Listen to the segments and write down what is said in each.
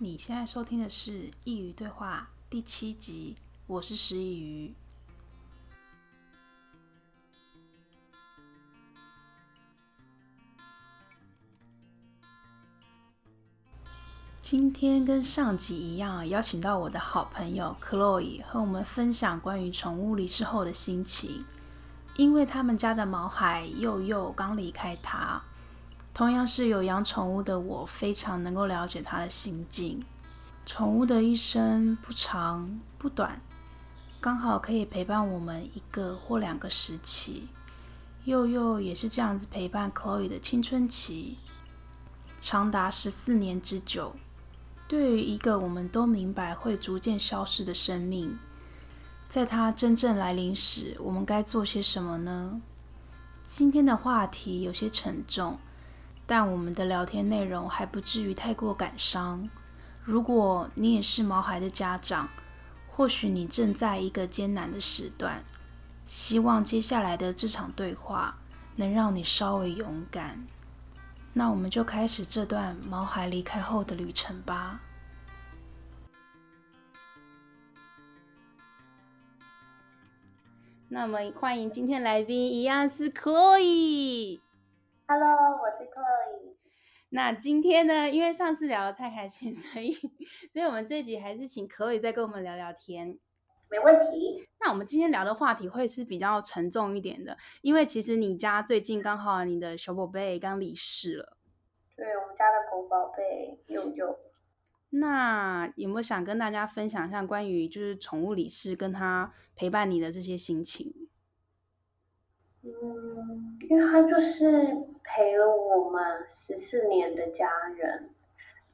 你现在收听的是《佾萮对话》第七集，我是师佾萮。今天跟上集一样，邀请到我的好朋友 Chloe 和我们分享关于宠物离世后的心情，因为他们家的毛孩幼幼刚离开他。同样是有养宠物的我，非常能够了解他的心境。宠物的一生不长不短，刚好可以陪伴我们一个或两个时期。佑佑也是这样子陪伴 Chloe 的青春期，长达十四年之久。对于一个我们都明白会逐渐消失的生命，在它真正来临时，我们该做些什么呢？今天的话题有些沉重。但我们的聊天内容还不至于太过感伤。如果你也是毛孩的家长，或许你正在一个艰难的时段，希望接下来的这场对话能让你稍微勇敢。那我们就开始这段毛孩离开后的旅程吧。那么欢迎今天来宾，一样是 Chloe。Hello，我是 Chloe。那今天呢，因为上次聊的太开心，所以，所以我们这一集还是请 Chloe 再跟我们聊聊天。没问题。那我们今天聊的话题会是比较沉重一点的，因为其实你家最近刚好你的小宝贝刚离世了。对，我们家的狗宝贝佑佑。那有没有想跟大家分享一下关于就是宠物离世跟他陪伴你的这些心情？嗯，因为他就是陪了我们十四年的家人，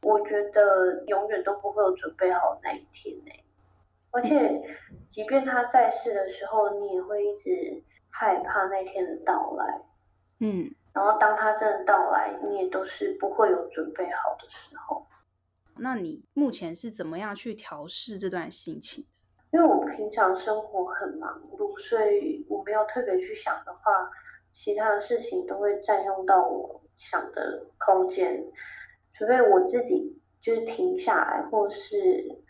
我觉得永远都不会有准备好那一天呢。而且，即便他在世的时候，你也会一直害怕那天的到来。嗯，然后当他真的到来，你也都是不会有准备好的时候。那你目前是怎么样去调试这段心情？因为我平常生活很忙碌，所以我没有特别去想的话，其他的事情都会占用到我想的空间。除非我自己就是停下来，或是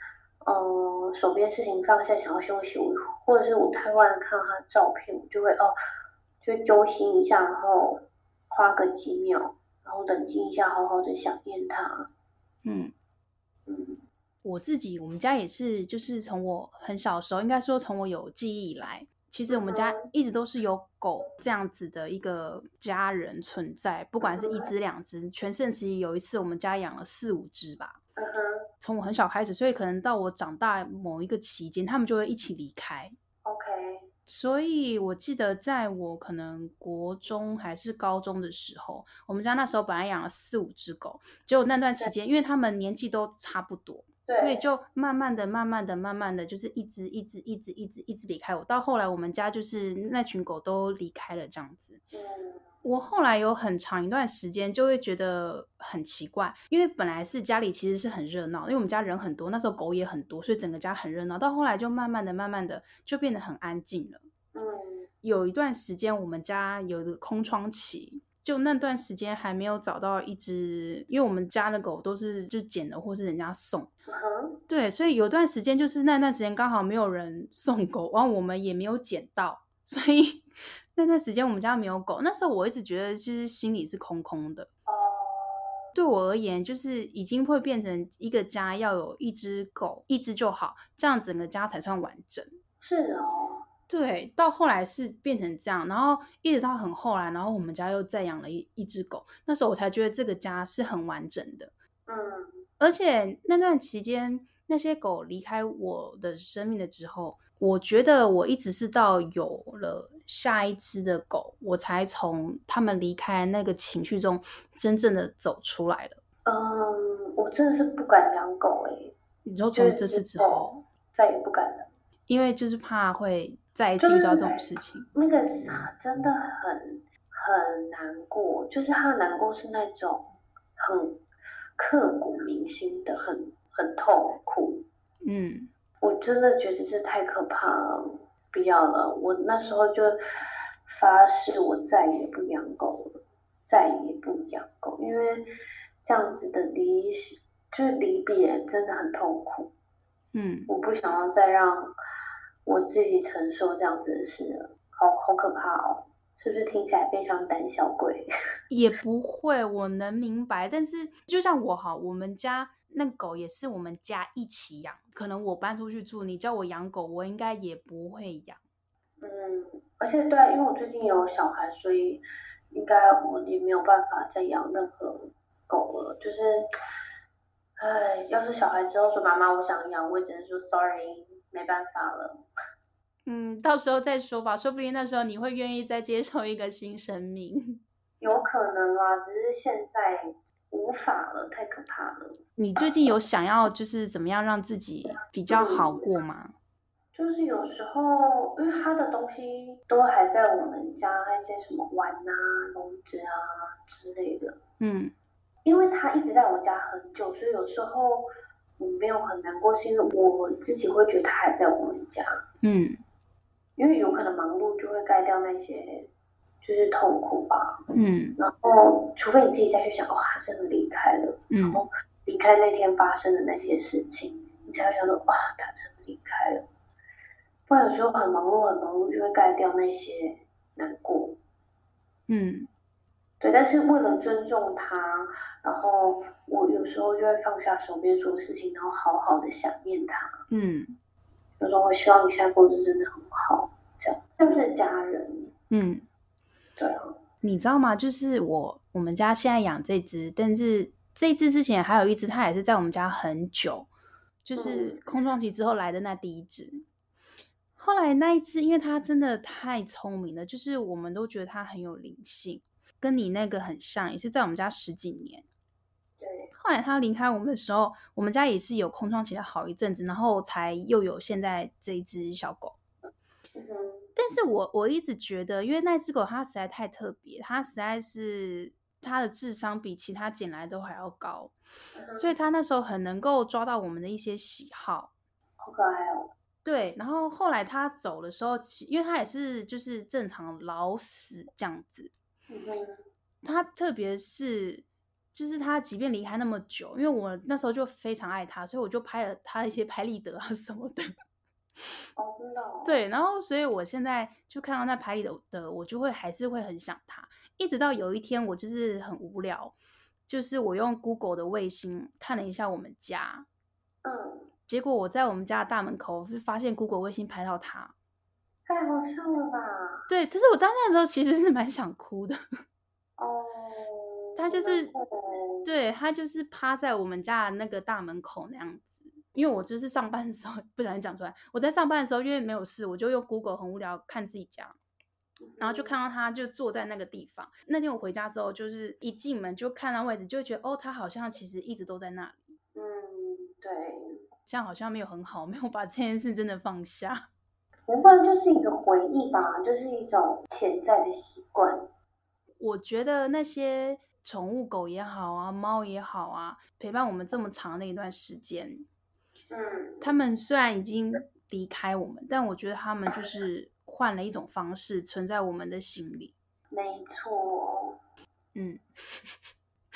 嗯手边事情放下，想要休息，或者是我太晚看到他的照片，我就会哦，就揪心一下，然后花个几秒，然后冷静一下，好好的想念他。嗯。我自己，我们家也是，就是从我很小时候，应该说从我有记忆以来，其实我们家一直都是有狗这样子的一个家人存在，不管是一只两只，全盛期有一次我们家养了四五只吧。从我很小开始，所以可能到我长大某一个期间，他们就会一起离开。OK。所以我记得在我可能国中还是高中的时候，我们家那时候本来养了四五只狗，结果那段期间，因为他们年纪都差不多。所以就慢慢的、慢慢的、慢慢的，就是一直、一直、一直、一直、一直离开我。到后来，我们家就是那群狗都离开了，这样子。我后来有很长一段时间就会觉得很奇怪，因为本来是家里其实是很热闹，因为我们家人很多，那时候狗也很多，所以整个家很热闹。到后来就慢慢的、慢慢的就变得很安静了。有一段时间我们家有一个空窗期。就那段时间还没有找到一只，因为我们家的狗都是就捡的或是人家送，uh-huh. 对，所以有段时间就是那段时间刚好没有人送狗，然后我们也没有捡到，所以 那段时间我们家没有狗。那时候我一直觉得其实心里是空空的。Uh... 对我而言，就是已经会变成一个家要有一只狗，一只就好，这样整个家才算完整。是哦。对，到后来是变成这样，然后一直到很后来，然后我们家又再养了一一只狗，那时候我才觉得这个家是很完整的。嗯，而且那段期间，那些狗离开我的生命的时候，我觉得我一直是到有了下一只的狗，我才从他们离开那个情绪中真正的走出来了。嗯，我真的是不敢养狗诶。你说从这次之后再也不敢了，因为就是怕会。再一次遇到这种事情，那个真的很很难过，就是他的难过是那种很刻骨铭心的，很很痛苦。嗯，我真的觉得这太可怕了，不要了。我那时候就发誓，我再也不养狗了，再也不养狗，因为这样子的离就是离别真的很痛苦。嗯，我不想要再让我自己承受这样子的事了，好好可怕哦。是不是听起来非常胆小鬼？也不会，我能明白。但是就像我哈，我们家那狗也是我们家一起养。可能我搬出去住，你叫我养狗，我应该也不会养。嗯，而且对啊，因为我最近有小孩，所以应该我也没有办法再养任何狗了。就是，哎，要是小孩之后说妈妈我想养，我也只能说 sorry，没办法了。嗯，到时候再说吧，说不定那时候你会愿意再接受一个新生命。有可能啊，只是现在无法了，太可怕了。你最近有想要就是怎么样让自己比较好过吗？嗯、就是有时候，因为他的东西都还在我们家，那些什么碗啊、笼子啊之类的。嗯，因为他一直在我家很久，所以有时候我没有很难过，是因为我自己会觉得他还在我们家。嗯。因为有可能忙碌就会盖掉那些，就是痛苦吧。嗯。然后，除非你自己再去想，哇，他真的离开了。嗯。然后离开那天发生的那些事情，你才会想到，哇，他真的离开了。不然有时候很忙碌，很忙碌就会盖掉那些难过。嗯。对，但是为了尊重他，然后我有时候就会放下手边所有事情，然后好好的想念他。嗯。有时候我希望你现在过得真的很好，这样像是家人。嗯，对啊。你知道吗？就是我我们家现在养这只，但是这只之前还有一只，它也是在我们家很久，就是空窗期之后来的那第一只。嗯、后来那一只，因为它真的太聪明了，就是我们都觉得它很有灵性，跟你那个很像，也是在我们家十几年。后来他离开我们的时候，我们家也是有空窗期了好一阵子，然后才又有现在这一只小狗。但是我我一直觉得，因为那只狗它实在太特别，它实在是它的智商比其他捡来都还要高，所以它那时候很能够抓到我们的一些喜好。好可爱哦。对，然后后来他走的时候，因为他也是就是正常老死这样子。他特别是。就是他，即便离开那么久，因为我那时候就非常爱他，所以我就拍了他一些拍立得啊什么的。哦，真的哦。对，然后所以我现在就看到那拍立得的，我就会还是会很想他。一直到有一天，我就是很无聊，就是我用 Google 的卫星看了一下我们家，嗯，结果我在我们家的大门口就发现 Google 卫星拍到他，太好笑了吧？对，就是我当下的时候其实是蛮想哭的。哦。他就是，对，他就是趴在我们家的那个大门口那样子，因为我就是上班的时候 不小心讲出来，我在上班的时候因为没有事，我就用 Google 很无聊看自己家，然后就看到他就坐在那个地方。那天我回家之后，就是一进门就看到位置，就会觉得哦，他好像其实一直都在那里。嗯，对，这样好像没有很好，没有把这件事真的放下。原本就是一个回忆吧，就是一种潜在的习惯。我觉得那些。宠物狗也好啊，猫也好啊，陪伴我们这么长的一段时间，嗯，他们虽然已经离开我们，但我觉得他们就是换了一种方式存在我们的心里。没错，嗯，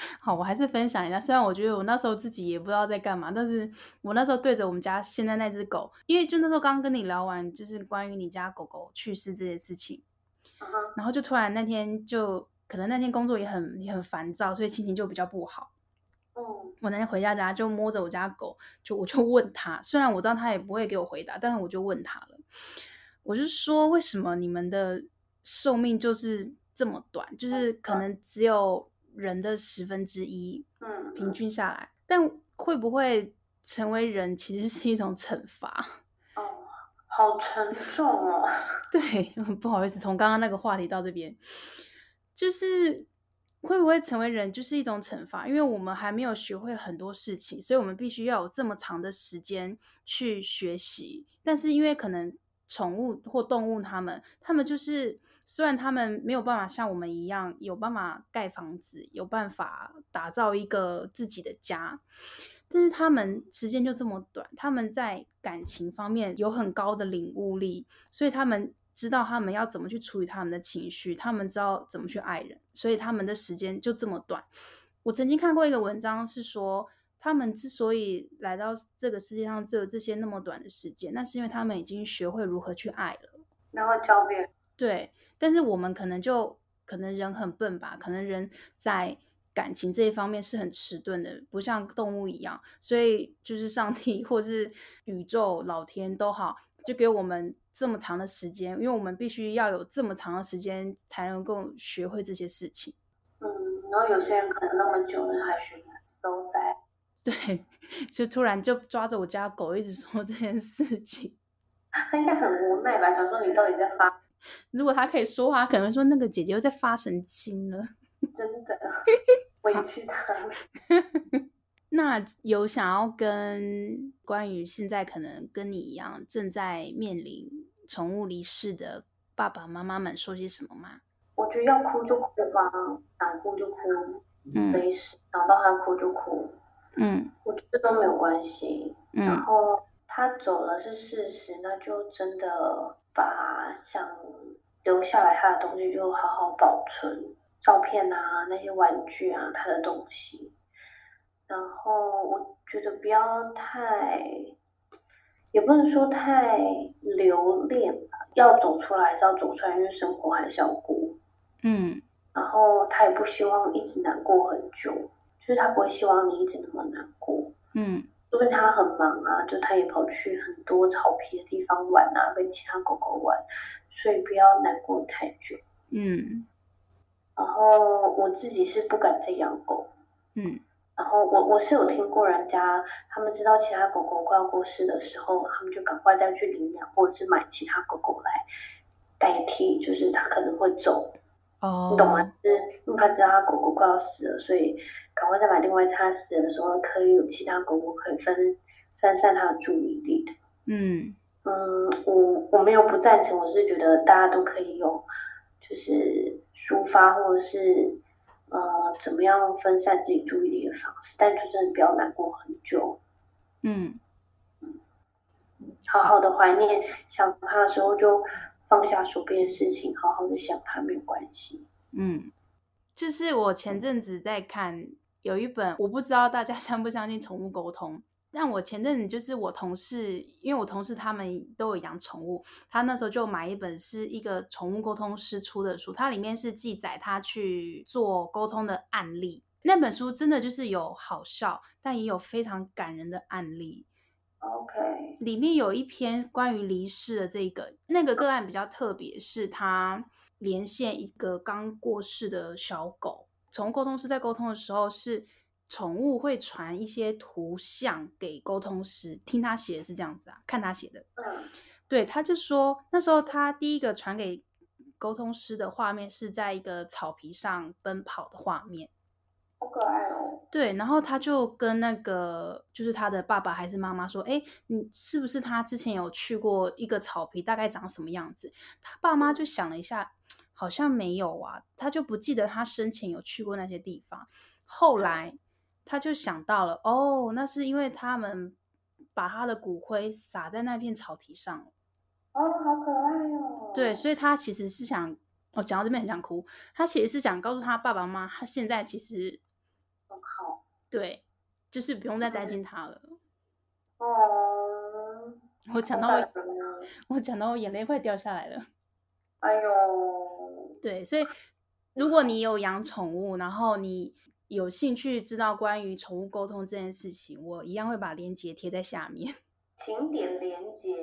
好，我还是分享一下。虽然我觉得我那时候自己也不知道在干嘛，但是我那时候对着我们家现在那只狗，因为就那时候刚刚跟你聊完，就是关于你家狗狗去世这件事情，然后就突然那天就。可能那天工作也很也很烦躁，所以心情就比较不好。嗯，我那天回家家就摸着我家狗，就我就问他，虽然我知道他也不会给我回答，但是我就问他了。我就说，为什么你们的寿命就是这么短？就是可能只有人的十分之一，嗯，平均下来。但会不会成为人其实是一种惩罚？哦，好沉重哦。对，不好意思，从刚刚那个话题到这边。就是会不会成为人，就是一种惩罚，因为我们还没有学会很多事情，所以我们必须要有这么长的时间去学习。但是因为可能宠物或动物，它们，它们就是虽然它们没有办法像我们一样有办法盖房子，有办法打造一个自己的家，但是它们时间就这么短，他们在感情方面有很高的领悟力，所以他们。知道他们要怎么去处理他们的情绪，他们知道怎么去爱人，所以他们的时间就这么短。我曾经看过一个文章，是说他们之所以来到这个世界上只有这些那么短的时间，那是因为他们已经学会如何去爱了，然后教别人。对，但是我们可能就可能人很笨吧，可能人在感情这一方面是很迟钝的，不像动物一样，所以就是上帝 或是宇宙老天都好，就给我们这么长的时间，因为我们必须要有这么长的时间才能够学会这些事情。嗯，然后有些人可能那么久了还学不来，so sad。对，就突然就抓着我家狗一直说这件事情，他应该很无奈吧？想说你到底在发？如果他可以说话，可能说那个姐姐又在发神经了。真的，委屈他了。那有想要跟关于现在可能跟你一样正在面临宠物离世的爸爸妈妈们说些什么吗？我觉得要哭就哭吧，想哭就哭，嗯，没事，想到他哭就哭，嗯，我觉得都没有关系。嗯，然后他走了是事实，那就真的把想留下来他的东西就好好保存。照片啊，那些玩具啊，他的东西，然后我觉得不要太，也不能说太留恋吧，要走出来还是要走出来，因为生活还是要过。嗯。然后他也不希望一直难过很久，就是他不会希望你一直那么难过。嗯。因为他很忙啊，就他也跑去很多草皮的地方玩啊，跟其他狗狗玩，所以不要难过太久。嗯。然后我自己是不敢再养狗，嗯，然后我我是有听过人家，他们知道其他狗狗快要过世的时候，他们就赶快再去领养，或者是买其他狗狗来代替，就是它可能会走，哦，你懂吗？就是因为他知道他狗狗快要死了，所以赶快再买另外一只，他死了的时候可以有其他狗狗可以分分散他的注意力的。嗯嗯，我我没有不赞成，我是觉得大家都可以有，就是。抒发或者是呃怎么样分散自己注意力的方式，但就真的不要难过很久。嗯，好好的怀念想他的时候，就放下手边的事情，好好的想他没有关系。嗯，就是我前阵子在看有一本，我不知道大家 相不相信宠物沟通。但我前阵子就是我同事，因为我同事他们都有养宠物，他那时候就买一本是一个宠物沟通师出的书，它里面是记载他去做沟通的案例。那本书真的就是有好笑，但也有非常感人的案例。OK，里面有一篇关于离世的这个，那个个案比较特别，是他连线一个刚过世的小狗，宠物沟通师在沟通的时候是。宠物会传一些图像给沟通师，听他写的是这样子啊，看他写的。嗯，对，他就说那时候他第一个传给沟通师的画面是在一个草皮上奔跑的画面，好可爱哦。对，然后他就跟那个就是他的爸爸还是妈妈说，哎，你是不是他之前有去过一个草皮，大概长什么样子？他爸妈就想了一下，好像没有啊，他就不记得他生前有去过那些地方。后来。他就想到了，哦，那是因为他们把他的骨灰撒在那片草皮上。哦，好可爱哦。对，所以他其实是想，我、哦、讲到这边很想哭。他其实是想告诉他爸爸妈妈，他现在其实。对，就是不用再担心他了。哦。我讲到我，我讲到我眼泪快掉下来了。哎呦。对，所以如果你有养宠物，然后你。有兴趣知道关于宠物沟通这件事情，我一样会把链接贴在下面，请点链接。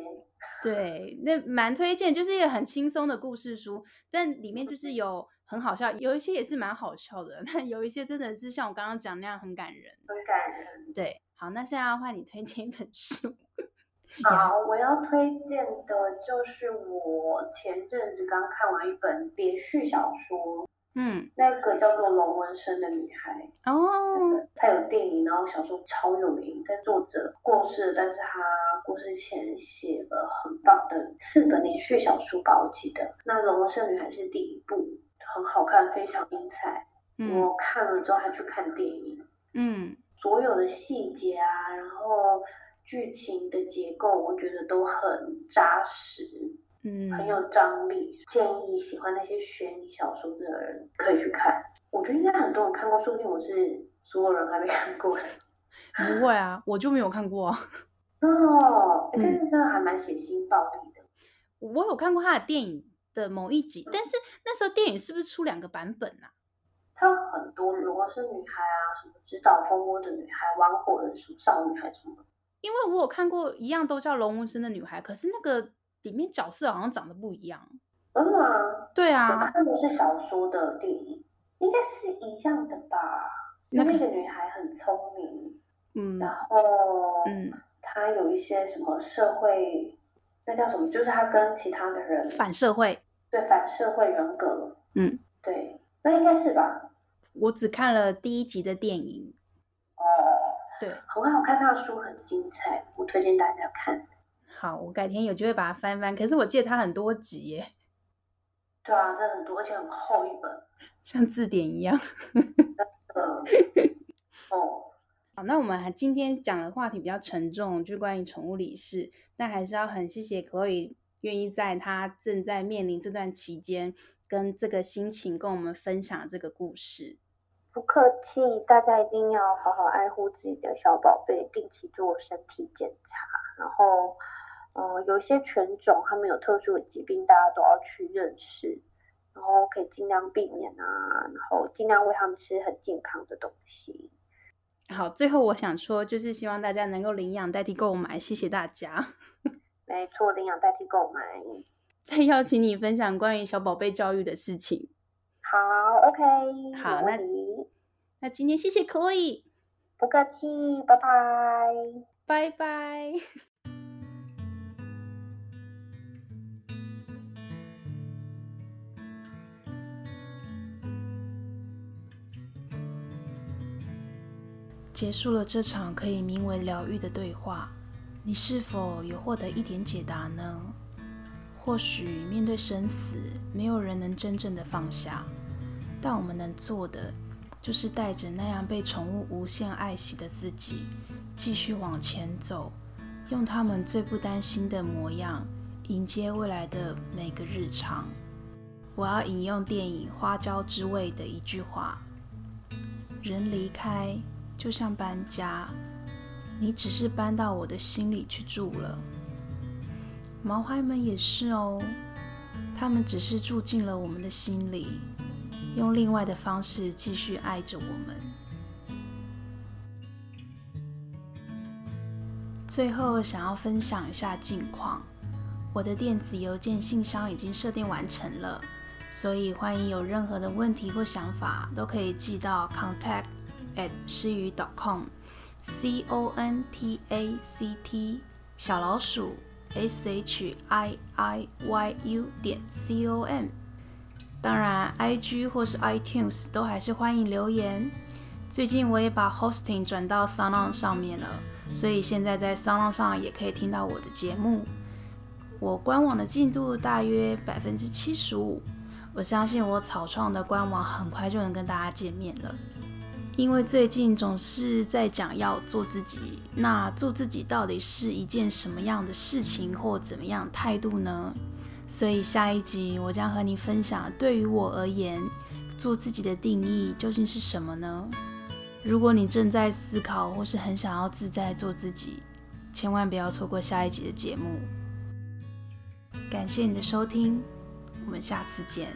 对，那蛮推荐，就是一个很轻松的故事书，但里面就是有很好笑，有一些也是蛮好笑的，但有一些真的是像我刚刚讲那样很感人，很感人。对，好，那现在要换你推荐一本书。好，我要推荐的就是我前阵子刚看完一本连续小说。嗯，那个叫做龙纹身的女孩哦，她有电影，然后小说超有名，但作者过世了，但是她过世前写了很棒的四本连续小说吧，我记得。那龙纹身女孩是第一部，很好看，非常精彩。嗯，我看了之后还去看电影。嗯，所有的细节啊，然后剧情的结构，我觉得都很扎实。嗯，很有张力，建议喜欢那些悬疑小说的人可以去看。我觉得应该很多人看过，说不定我是所有人还没看过的。不会啊，我就没有看过啊。哦，但是真的还蛮血腥暴力的。我有看过他的电影的某一集，但是那时候电影是不是出两个版本啊？他很多，如果是女孩啊，什么指导蜂窝的女孩，玩火的什么少女孩什么。因为我有看过一样都叫龙纹身的女孩，可是那个里面角色好像长得不一样。真的吗？对啊，我看的是小说的电影，应该是一样的吧？那那个女孩很聪明，嗯，然后嗯，她有一些什么社会，那叫什么？就是她跟其他的人反社会，对，反社会人格，嗯，对，那应该是吧？我只看了第一集的电影。哦对，很好看，他的书很精彩，我推荐大家看。好，我改天有机会把它翻翻。可是我记得它很多集耶。对啊，这很多，而且很厚一本，像字典一样。哦，好，那我们还今天讲的话题比较沉重，就是关于宠物理事，但还是要很谢谢 Chloe 愿意在他正在面临这段期间，跟这个心情跟我们分享这个故事。不客气，大家一定要好好爱护自己的小宝贝，定期做身体检查。然后，嗯、呃，有一些犬种它们有特殊的疾病，大家都要去认识，然后可以尽量避免啊，然后尽量喂它们吃很健康的东西。好，最后我想说，就是希望大家能够领养代替购买，谢谢大家。没错，领养代替购买。再邀请你分享关于小宝贝教育的事情。好，OK。好，那那今天谢谢 Chloe，不客气，拜拜，拜拜。结束了这场可以名为疗愈的对话，你是否有获得一点解答呢？或许面对生死，没有人能真正的放下。但我们能做的，就是带着那样被宠物无限爱惜的自己，继续往前走，用他们最不担心的模样，迎接未来的每个日常。我要引用电影《花椒之味》的一句话：人离开就像搬家，你只是搬到我的心里去住了。毛孩们也是哦，他们只是住进了我们的心里。用另外的方式继续爱着我们。最后，想要分享一下近况，我的电子邮件信箱已经设定完成了，所以欢迎有任何的问题或想法都可以寄到 contact at 师伢 dot c o n t a c t 小老鼠 s h i i y u 点 c o m。当然，IG 或是 iTunes 都还是欢迎留言。最近我也把 hosting 转到 SoundOn 上面了，所以现在在 s o u n 上也可以听到我的节目。我官网的进度大约百分之七十五，我相信我草创的官网很快就能跟大家见面了。因为最近总是在讲要做自己，那做自己到底是一件什么样的事情或怎么样态度呢？所以下一集我将和你分享，对于我而言，做自己的定义究竟是什么呢？如果你正在思考或是很想要自在做自己，千万不要错过下一集的节目。感谢你的收听，我们下次见。